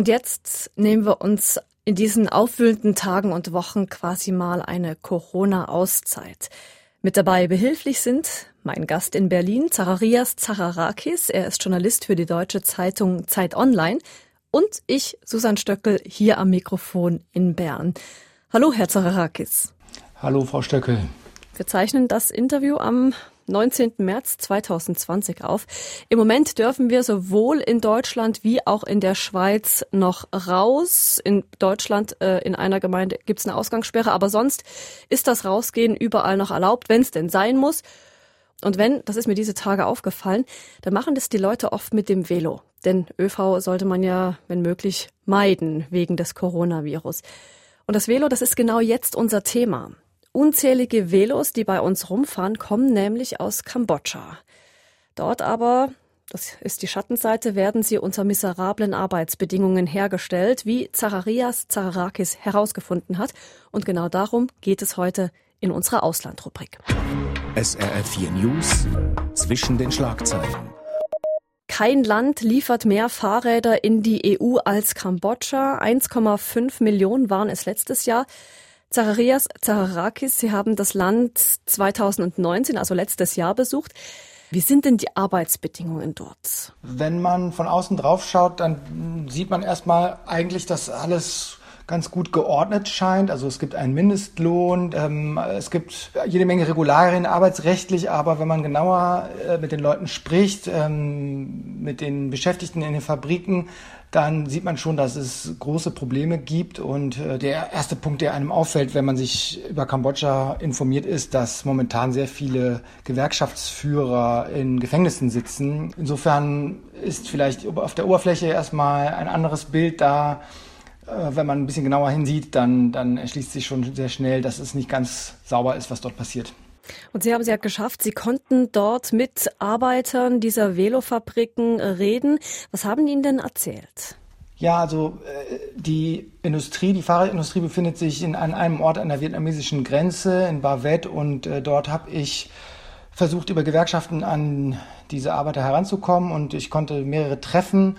Und jetzt nehmen wir uns in diesen aufwühlenden Tagen und Wochen quasi mal eine Corona-Auszeit. Mit dabei behilflich sind mein Gast in Berlin, Zacharias Zacharakis. Er ist Journalist für die deutsche Zeitung Zeit Online. Und ich, Susan Stöckel, hier am Mikrofon in Bern. Hallo, Herr Zacharakis. Hallo, Frau Stöckel. Wir zeichnen das Interview am 19. März 2020 auf. Im Moment dürfen wir sowohl in Deutschland wie auch in der Schweiz noch raus. In Deutschland äh, in einer Gemeinde gibt es eine Ausgangssperre, aber sonst ist das Rausgehen überall noch erlaubt, wenn es denn sein muss. Und wenn, das ist mir diese Tage aufgefallen, dann machen das die Leute oft mit dem Velo. Denn ÖV sollte man ja, wenn möglich, meiden wegen des Coronavirus. Und das Velo, das ist genau jetzt unser Thema. Unzählige Velos, die bei uns rumfahren, kommen nämlich aus Kambodscha. Dort aber, das ist die Schattenseite, werden sie unter miserablen Arbeitsbedingungen hergestellt, wie Zacharias Zacharakis herausgefunden hat. Und genau darum geht es heute in unserer Auslandrubrik. SRF 4 News zwischen den Schlagzeilen. Kein Land liefert mehr Fahrräder in die EU als Kambodscha. 1,5 Millionen waren es letztes Jahr. Zacharias Zacharakis, Sie haben das Land 2019, also letztes Jahr besucht. Wie sind denn die Arbeitsbedingungen dort? Wenn man von außen drauf schaut, dann sieht man erstmal eigentlich, dass alles ganz gut geordnet scheint. Also es gibt einen Mindestlohn, ähm, es gibt jede Menge Regularien arbeitsrechtlich, aber wenn man genauer äh, mit den Leuten spricht, ähm, mit den Beschäftigten in den Fabriken, dann sieht man schon, dass es große Probleme gibt. Und äh, der erste Punkt, der einem auffällt, wenn man sich über Kambodscha informiert, ist, dass momentan sehr viele Gewerkschaftsführer in Gefängnissen sitzen. Insofern ist vielleicht auf der Oberfläche erstmal ein anderes Bild da. Äh, wenn man ein bisschen genauer hinsieht, dann, dann erschließt sich schon sehr schnell, dass es nicht ganz sauber ist, was dort passiert. Und Sie haben es ja geschafft, Sie konnten dort mit Arbeitern dieser Velofabriken reden. Was haben die Ihnen denn erzählt? Ja, also äh, die Industrie, die Fahrradindustrie befindet sich in, an einem Ort an der vietnamesischen Grenze in Bavet und äh, dort habe ich versucht, über Gewerkschaften an diese Arbeiter heranzukommen und ich konnte mehrere treffen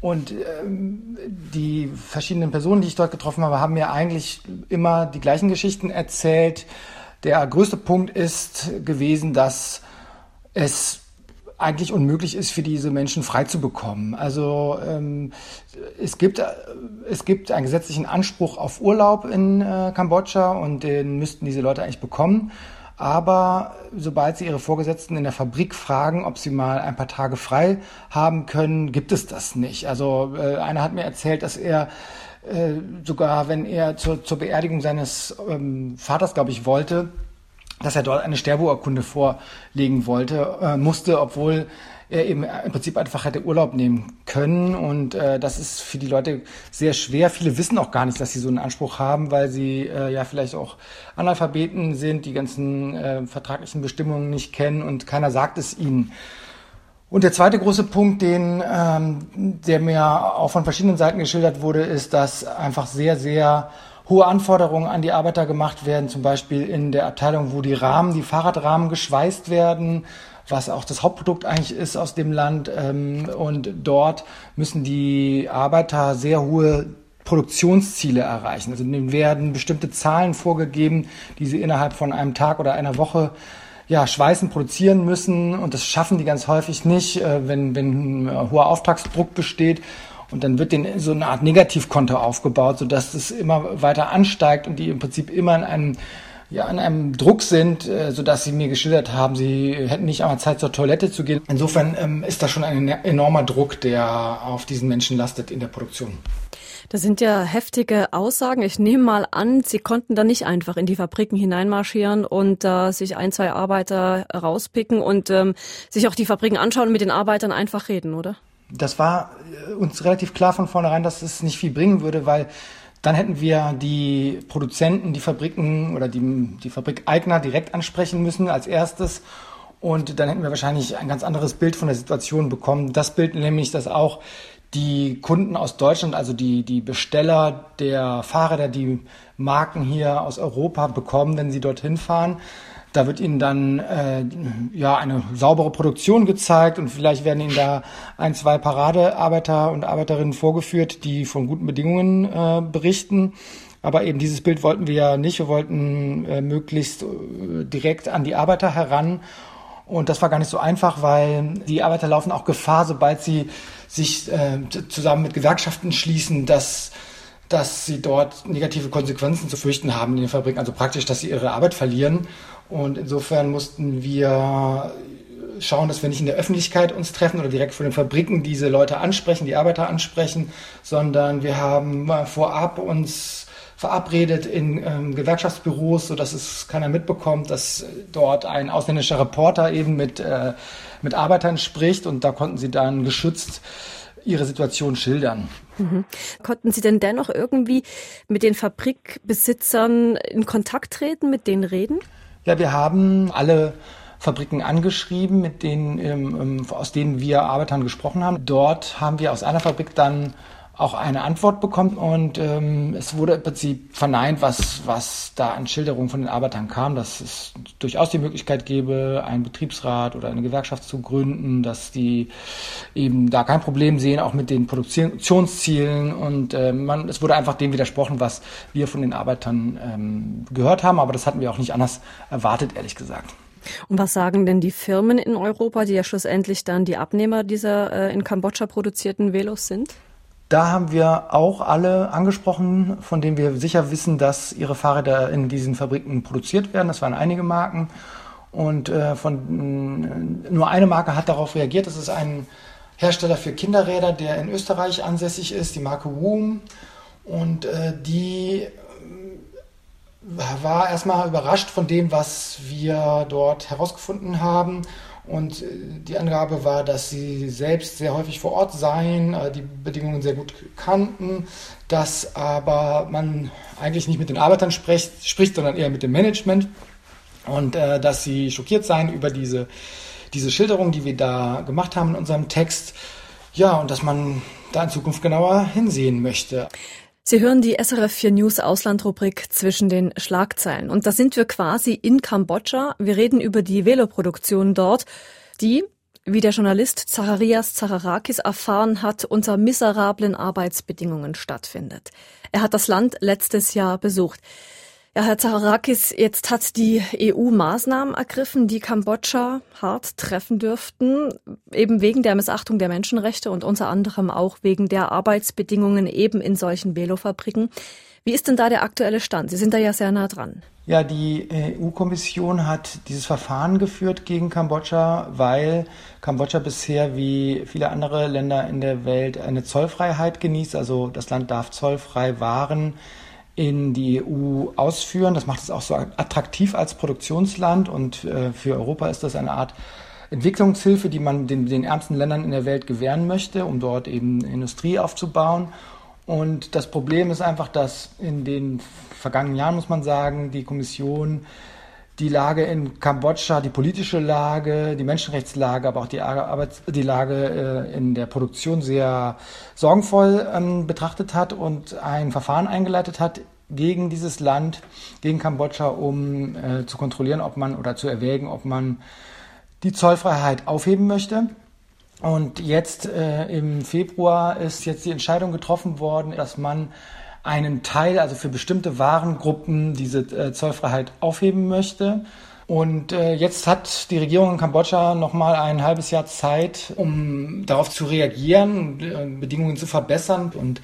und ähm, die verschiedenen Personen, die ich dort getroffen habe, haben mir eigentlich immer die gleichen Geschichten erzählt. Der größte Punkt ist gewesen, dass es eigentlich unmöglich ist, für diese Menschen frei zu bekommen. Also ähm, es, gibt, es gibt einen gesetzlichen Anspruch auf Urlaub in äh, Kambodscha und den müssten diese Leute eigentlich bekommen. Aber sobald sie ihre Vorgesetzten in der Fabrik fragen, ob sie mal ein paar Tage frei haben können, gibt es das nicht. Also äh, einer hat mir erzählt, dass er äh, sogar wenn er zur, zur Beerdigung seines ähm, Vaters, glaube ich, wollte, dass er dort eine Sterbeurkunde vorlegen wollte, äh, musste, obwohl er eben im Prinzip einfach hätte Urlaub nehmen können. Und äh, das ist für die Leute sehr schwer. Viele wissen auch gar nicht, dass sie so einen Anspruch haben, weil sie äh, ja vielleicht auch Analphabeten sind, die ganzen äh, vertraglichen Bestimmungen nicht kennen und keiner sagt es ihnen. Und der zweite große Punkt, den, ähm, der mir auch von verschiedenen Seiten geschildert wurde, ist, dass einfach sehr, sehr hohe Anforderungen an die Arbeiter gemacht werden, zum Beispiel in der Abteilung, wo die Rahmen, die Fahrradrahmen geschweißt werden, was auch das Hauptprodukt eigentlich ist aus dem Land. Ähm, und dort müssen die Arbeiter sehr hohe Produktionsziele erreichen. Also denen werden bestimmte Zahlen vorgegeben, die sie innerhalb von einem Tag oder einer Woche ja, schweißen, produzieren müssen und das schaffen die ganz häufig nicht, äh, wenn, wenn ein hoher Auftragsdruck besteht. Und dann wird denen so eine Art Negativkonto aufgebaut, sodass es immer weiter ansteigt und die im Prinzip immer in einem ja, an einem Druck sind, äh, sodass sie mir geschildert haben, sie hätten nicht einmal Zeit zur Toilette zu gehen. Insofern ähm, ist da schon ein enormer Druck, der auf diesen Menschen lastet in der Produktion. Das sind ja heftige Aussagen. Ich nehme mal an, Sie konnten da nicht einfach in die Fabriken hineinmarschieren und äh, sich ein, zwei Arbeiter rauspicken und ähm, sich auch die Fabriken anschauen und mit den Arbeitern einfach reden, oder? Das war äh, uns relativ klar von vornherein, dass es nicht viel bringen würde, weil dann hätten wir die Produzenten, die Fabriken oder die, die Fabrikeigner direkt ansprechen müssen als erstes. Und dann hätten wir wahrscheinlich ein ganz anderes Bild von der Situation bekommen. Das Bild nämlich, dass auch die Kunden aus Deutschland, also die, die Besteller der Fahrräder, die Marken hier aus Europa bekommen, wenn sie dorthin fahren, Da wird ihnen dann äh, ja eine saubere Produktion gezeigt und vielleicht werden ihnen da ein, zwei Paradearbeiter und Arbeiterinnen vorgeführt, die von guten Bedingungen äh, berichten. Aber eben dieses Bild wollten wir ja nicht. Wir wollten äh, möglichst äh, direkt an die Arbeiter heran. Und das war gar nicht so einfach, weil die Arbeiter laufen auch Gefahr, sobald sie sich äh, zusammen mit Gewerkschaften schließen, dass dass sie dort negative Konsequenzen zu fürchten haben in den Fabriken, also praktisch, dass sie ihre Arbeit verlieren. Und insofern mussten wir schauen, dass wir nicht in der Öffentlichkeit uns treffen oder direkt vor den Fabriken diese Leute ansprechen, die Arbeiter ansprechen, sondern wir haben vorab uns verabredet in ähm, Gewerkschaftsbüros, sodass es keiner mitbekommt, dass dort ein ausländischer Reporter eben mit, äh, mit Arbeitern spricht und da konnten sie dann geschützt ihre Situation schildern. Mhm. Konnten Sie denn dennoch irgendwie mit den Fabrikbesitzern in Kontakt treten, mit denen reden? Ja, wir haben alle Fabriken angeschrieben, mit denen, ähm, aus denen wir Arbeitern gesprochen haben. Dort haben wir aus einer Fabrik dann auch eine Antwort bekommen und ähm, es wurde im Prinzip verneint, was, was da an Schilderungen von den Arbeitern kam, dass es durchaus die Möglichkeit gäbe, einen Betriebsrat oder eine Gewerkschaft zu gründen, dass die eben da kein Problem sehen, auch mit den Produktionszielen und äh, man, es wurde einfach dem widersprochen, was wir von den Arbeitern ähm, gehört haben, aber das hatten wir auch nicht anders erwartet, ehrlich gesagt. Und was sagen denn die Firmen in Europa, die ja schlussendlich dann die Abnehmer dieser äh, in Kambodscha produzierten Velos sind? Da haben wir auch alle angesprochen, von denen wir sicher wissen, dass ihre Fahrräder in diesen Fabriken produziert werden. Das waren einige Marken. Und äh, von, nur eine Marke hat darauf reagiert. Das ist ein Hersteller für Kinderräder, der in Österreich ansässig ist, die Marke Woom. Und äh, die äh, war erstmal überrascht von dem, was wir dort herausgefunden haben und äh, die Angabe war, dass sie selbst sehr häufig vor Ort seien, äh, die Bedingungen sehr gut kannten, dass aber man eigentlich nicht mit den Arbeitern spricht, spricht sondern eher mit dem Management und äh, dass sie schockiert seien über diese, diese Schilderung, die wir da gemacht haben in unserem Text. Ja, und dass man da in Zukunft genauer hinsehen möchte. Sie hören die SRF 4 News Auslandrubrik zwischen den Schlagzeilen. Und da sind wir quasi in Kambodscha. Wir reden über die Veloproduktion dort, die, wie der Journalist Zacharias Zacharakis erfahren hat, unter miserablen Arbeitsbedingungen stattfindet. Er hat das Land letztes Jahr besucht. Ja, Herr Zaharakis, jetzt hat die EU Maßnahmen ergriffen, die Kambodscha hart treffen dürften, eben wegen der Missachtung der Menschenrechte und unter anderem auch wegen der Arbeitsbedingungen eben in solchen Velofabriken. Wie ist denn da der aktuelle Stand? Sie sind da ja sehr nah dran. Ja, die EU-Kommission hat dieses Verfahren geführt gegen Kambodscha, weil Kambodscha bisher wie viele andere Länder in der Welt eine Zollfreiheit genießt. Also das Land darf zollfrei Waren in die EU ausführen. Das macht es auch so attraktiv als Produktionsland und äh, für Europa ist das eine Art Entwicklungshilfe, die man den, den ärmsten Ländern in der Welt gewähren möchte, um dort eben Industrie aufzubauen. Und das Problem ist einfach, dass in den vergangenen Jahren, muss man sagen, die Kommission die Lage in Kambodscha, die politische Lage, die Menschenrechtslage, aber auch die, Arbeits die Lage äh, in der Produktion sehr sorgenvoll ähm, betrachtet hat und ein Verfahren eingeleitet hat gegen dieses Land, gegen Kambodscha, um äh, zu kontrollieren, ob man oder zu erwägen, ob man die Zollfreiheit aufheben möchte. Und jetzt äh, im Februar ist jetzt die Entscheidung getroffen worden, dass man einen Teil, also für bestimmte Warengruppen, diese äh, Zollfreiheit aufheben möchte. Und äh, jetzt hat die Regierung in Kambodscha noch mal ein halbes Jahr Zeit, um darauf zu reagieren, äh, Bedingungen zu verbessern. Und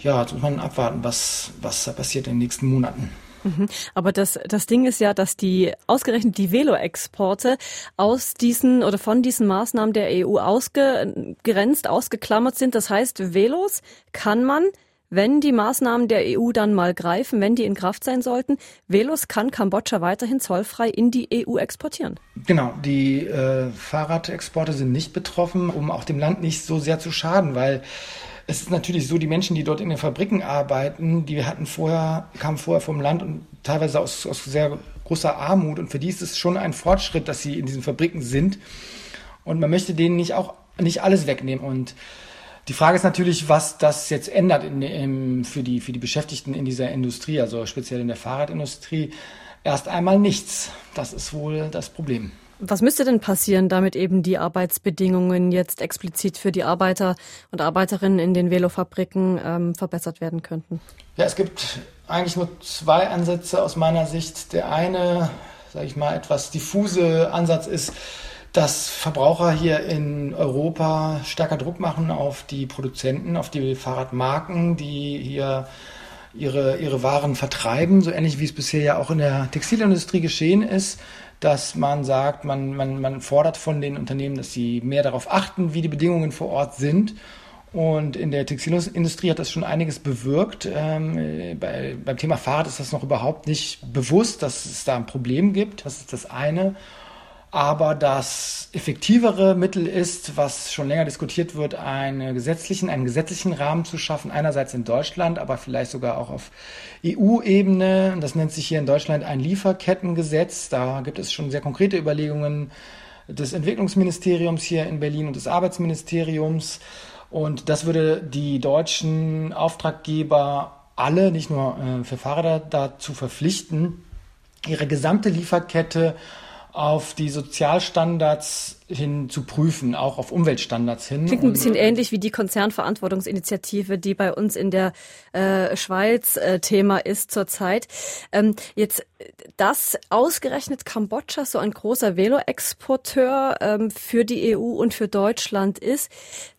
ja, jetzt muss man abwarten, was, was passiert in den nächsten Monaten. Mhm. Aber das, das Ding ist ja, dass die ausgerechnet die Velo-Exporte aus diesen oder von diesen Maßnahmen der EU ausgegrenzt, ausgeklammert sind. Das heißt, Velos kann man wenn die Maßnahmen der EU dann mal greifen, wenn die in Kraft sein sollten, Velos kann Kambodscha weiterhin zollfrei in die EU exportieren. Genau, die äh, Fahrradexporte sind nicht betroffen, um auch dem Land nicht so sehr zu schaden, weil es ist natürlich so, die Menschen, die dort in den Fabriken arbeiten, die hatten vorher, kamen vorher vom Land und teilweise aus, aus sehr großer Armut. Und für die ist es schon ein Fortschritt, dass sie in diesen Fabriken sind. Und man möchte denen nicht auch nicht alles wegnehmen. Und die Frage ist natürlich, was das jetzt ändert in, in, für, die, für die Beschäftigten in dieser Industrie, also speziell in der Fahrradindustrie. erst einmal nichts. Das ist wohl das Problem. Was müsste denn passieren, damit eben die Arbeitsbedingungen jetzt explizit für die Arbeiter und Arbeiterinnen in den Velofabriken ähm, verbessert werden könnten? Ja, es gibt eigentlich nur zwei Ansätze aus meiner Sicht. Der eine, sage ich mal, etwas diffuse Ansatz ist, dass Verbraucher hier in Europa stärker Druck machen auf die Produzenten, auf die Fahrradmarken, die hier ihre, ihre Waren vertreiben, so ähnlich wie es bisher ja auch in der Textilindustrie geschehen ist dass man sagt, man, man, man fordert von den Unternehmen, dass sie mehr darauf achten, wie die Bedingungen vor Ort sind. Und in der Textilindustrie hat das schon einiges bewirkt. Ähm, bei, beim Thema Fahrrad ist das noch überhaupt nicht bewusst, dass es da ein Problem gibt. Das ist das eine aber das effektivere Mittel ist, was schon länger diskutiert wird, einen gesetzlichen, einen gesetzlichen Rahmen zu schaffen, einerseits in Deutschland, aber vielleicht sogar auch auf EU-Ebene. Das nennt sich hier in Deutschland ein Lieferkettengesetz. Da gibt es schon sehr konkrete Überlegungen des Entwicklungsministeriums hier in Berlin und des Arbeitsministeriums. Und das würde die deutschen Auftraggeber alle, nicht nur äh, für Fahrräder, dazu verpflichten, ihre gesamte Lieferkette auf die Sozialstandards hin zu prüfen, auch auf Umweltstandards hin. Klingt ein bisschen ähnlich wie die Konzernverantwortungsinitiative, die bei uns in der äh, Schweiz äh, Thema ist zurzeit. Ähm, jetzt dass ausgerechnet Kambodscha so ein großer Velo-Exporteur ähm, für die EU und für Deutschland ist,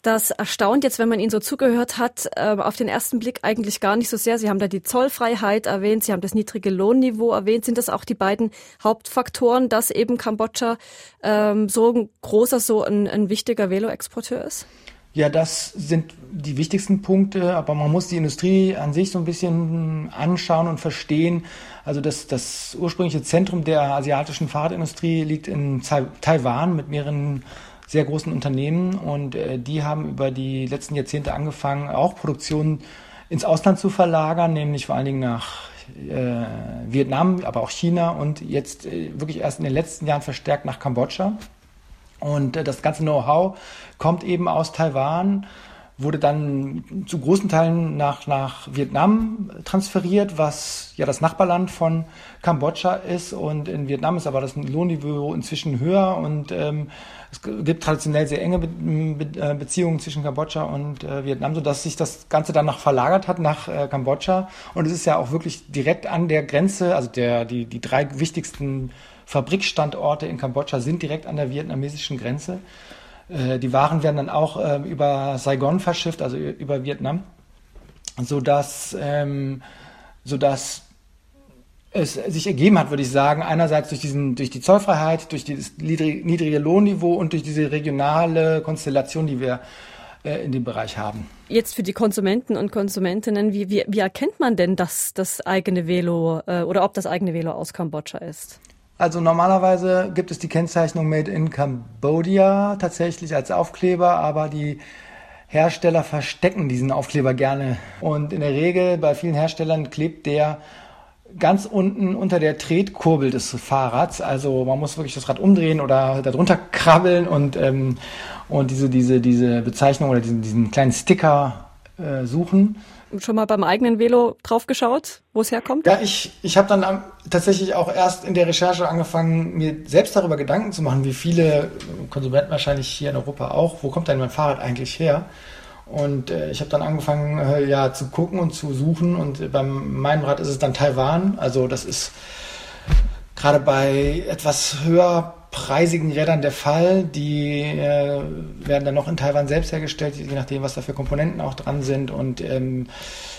das erstaunt jetzt, wenn man Ihnen so zugehört hat, äh, auf den ersten Blick eigentlich gar nicht so sehr. Sie haben da die Zollfreiheit erwähnt, Sie haben das niedrige Lohnniveau erwähnt. Sind das auch die beiden Hauptfaktoren, dass eben Kambodscha ähm, so ein großer, so ein, ein wichtiger Velo-Exporteur ist? Ja, das sind die wichtigsten Punkte, aber man muss die Industrie an sich so ein bisschen anschauen und verstehen. Also das, das ursprüngliche Zentrum der asiatischen Fahrradindustrie liegt in Taiwan mit mehreren sehr großen Unternehmen und äh, die haben über die letzten Jahrzehnte angefangen, auch Produktion ins Ausland zu verlagern, nämlich vor allen Dingen nach äh, Vietnam, aber auch China und jetzt äh, wirklich erst in den letzten Jahren verstärkt nach Kambodscha. Und äh, das ganze Know-how kommt eben aus Taiwan, wurde dann zu großen Teilen nach, nach Vietnam transferiert, was ja das Nachbarland von Kambodscha ist. Und in Vietnam ist aber das Lohnniveau inzwischen höher und ähm, es gibt traditionell sehr enge Be Be äh, Beziehungen zwischen Kambodscha und äh, Vietnam, sodass sich das Ganze dann noch verlagert hat nach äh, Kambodscha. Und es ist ja auch wirklich direkt an der Grenze, also der, die, die drei wichtigsten Fabrikstandorte in Kambodscha sind direkt an der vietnamesischen Grenze. Äh, die Waren werden dann auch ähm, über Saigon verschifft, also über Vietnam, sodass, ähm, sodass es sich ergeben hat, würde ich sagen, einerseits durch, diesen, durch die Zollfreiheit, durch dieses niedrige Lohnniveau und durch diese regionale Konstellation, die wir äh, in dem Bereich haben. Jetzt für die Konsumenten und Konsumentinnen, wie, wie, wie erkennt man denn, dass das eigene Velo äh, oder ob das eigene Velo aus Kambodscha ist? Also normalerweise gibt es die Kennzeichnung Made in Cambodia tatsächlich als Aufkleber, aber die Hersteller verstecken diesen Aufkleber gerne. Und in der Regel bei vielen Herstellern klebt der ganz unten unter der Tretkurbel des Fahrrads. Also man muss wirklich das Rad umdrehen oder darunter krabbeln und, ähm, und diese, diese, diese Bezeichnung oder diesen, diesen kleinen Sticker äh, suchen schon mal beim eigenen Velo draufgeschaut, wo es herkommt? Ja, ich, ich habe dann tatsächlich auch erst in der Recherche angefangen, mir selbst darüber Gedanken zu machen, wie viele Konsumenten wahrscheinlich hier in Europa auch, wo kommt denn mein Fahrrad eigentlich her? Und äh, ich habe dann angefangen, äh, ja, zu gucken und zu suchen. Und äh, beim meinem Rad ist es dann Taiwan. Also das ist gerade bei etwas höher preisigen Rädern der Fall. Die äh, werden dann noch in Taiwan selbst hergestellt, je nachdem, was da für Komponenten auch dran sind. Und ähm,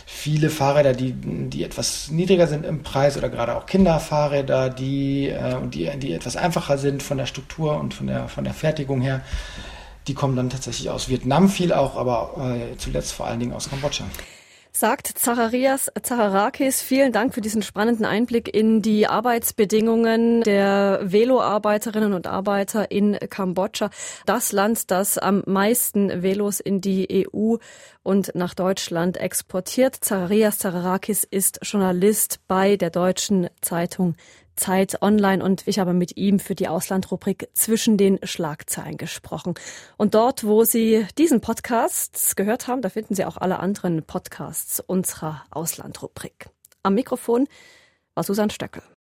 viele Fahrräder, die, die etwas niedriger sind im Preis oder gerade auch Kinderfahrräder, die, äh, die, die etwas einfacher sind von der Struktur und von der, von der Fertigung her, die kommen dann tatsächlich aus Vietnam viel auch, aber äh, zuletzt vor allen Dingen aus Kambodscha sagt Zacharias Zacharakis. Vielen Dank für diesen spannenden Einblick in die Arbeitsbedingungen der Veloarbeiterinnen und Arbeiter in Kambodscha. Das Land, das am meisten Velos in die EU und nach Deutschland exportiert. Zacharias Zacharakis ist Journalist bei der deutschen Zeitung Zeit Online und ich habe mit ihm für die Auslandrubrik zwischen den Schlagzeilen gesprochen. Und dort, wo Sie diesen Podcast gehört haben, da finden Sie auch alle anderen Podcasts unserer Auslandrubrik. Am Mikrofon war Susanne Stöckel.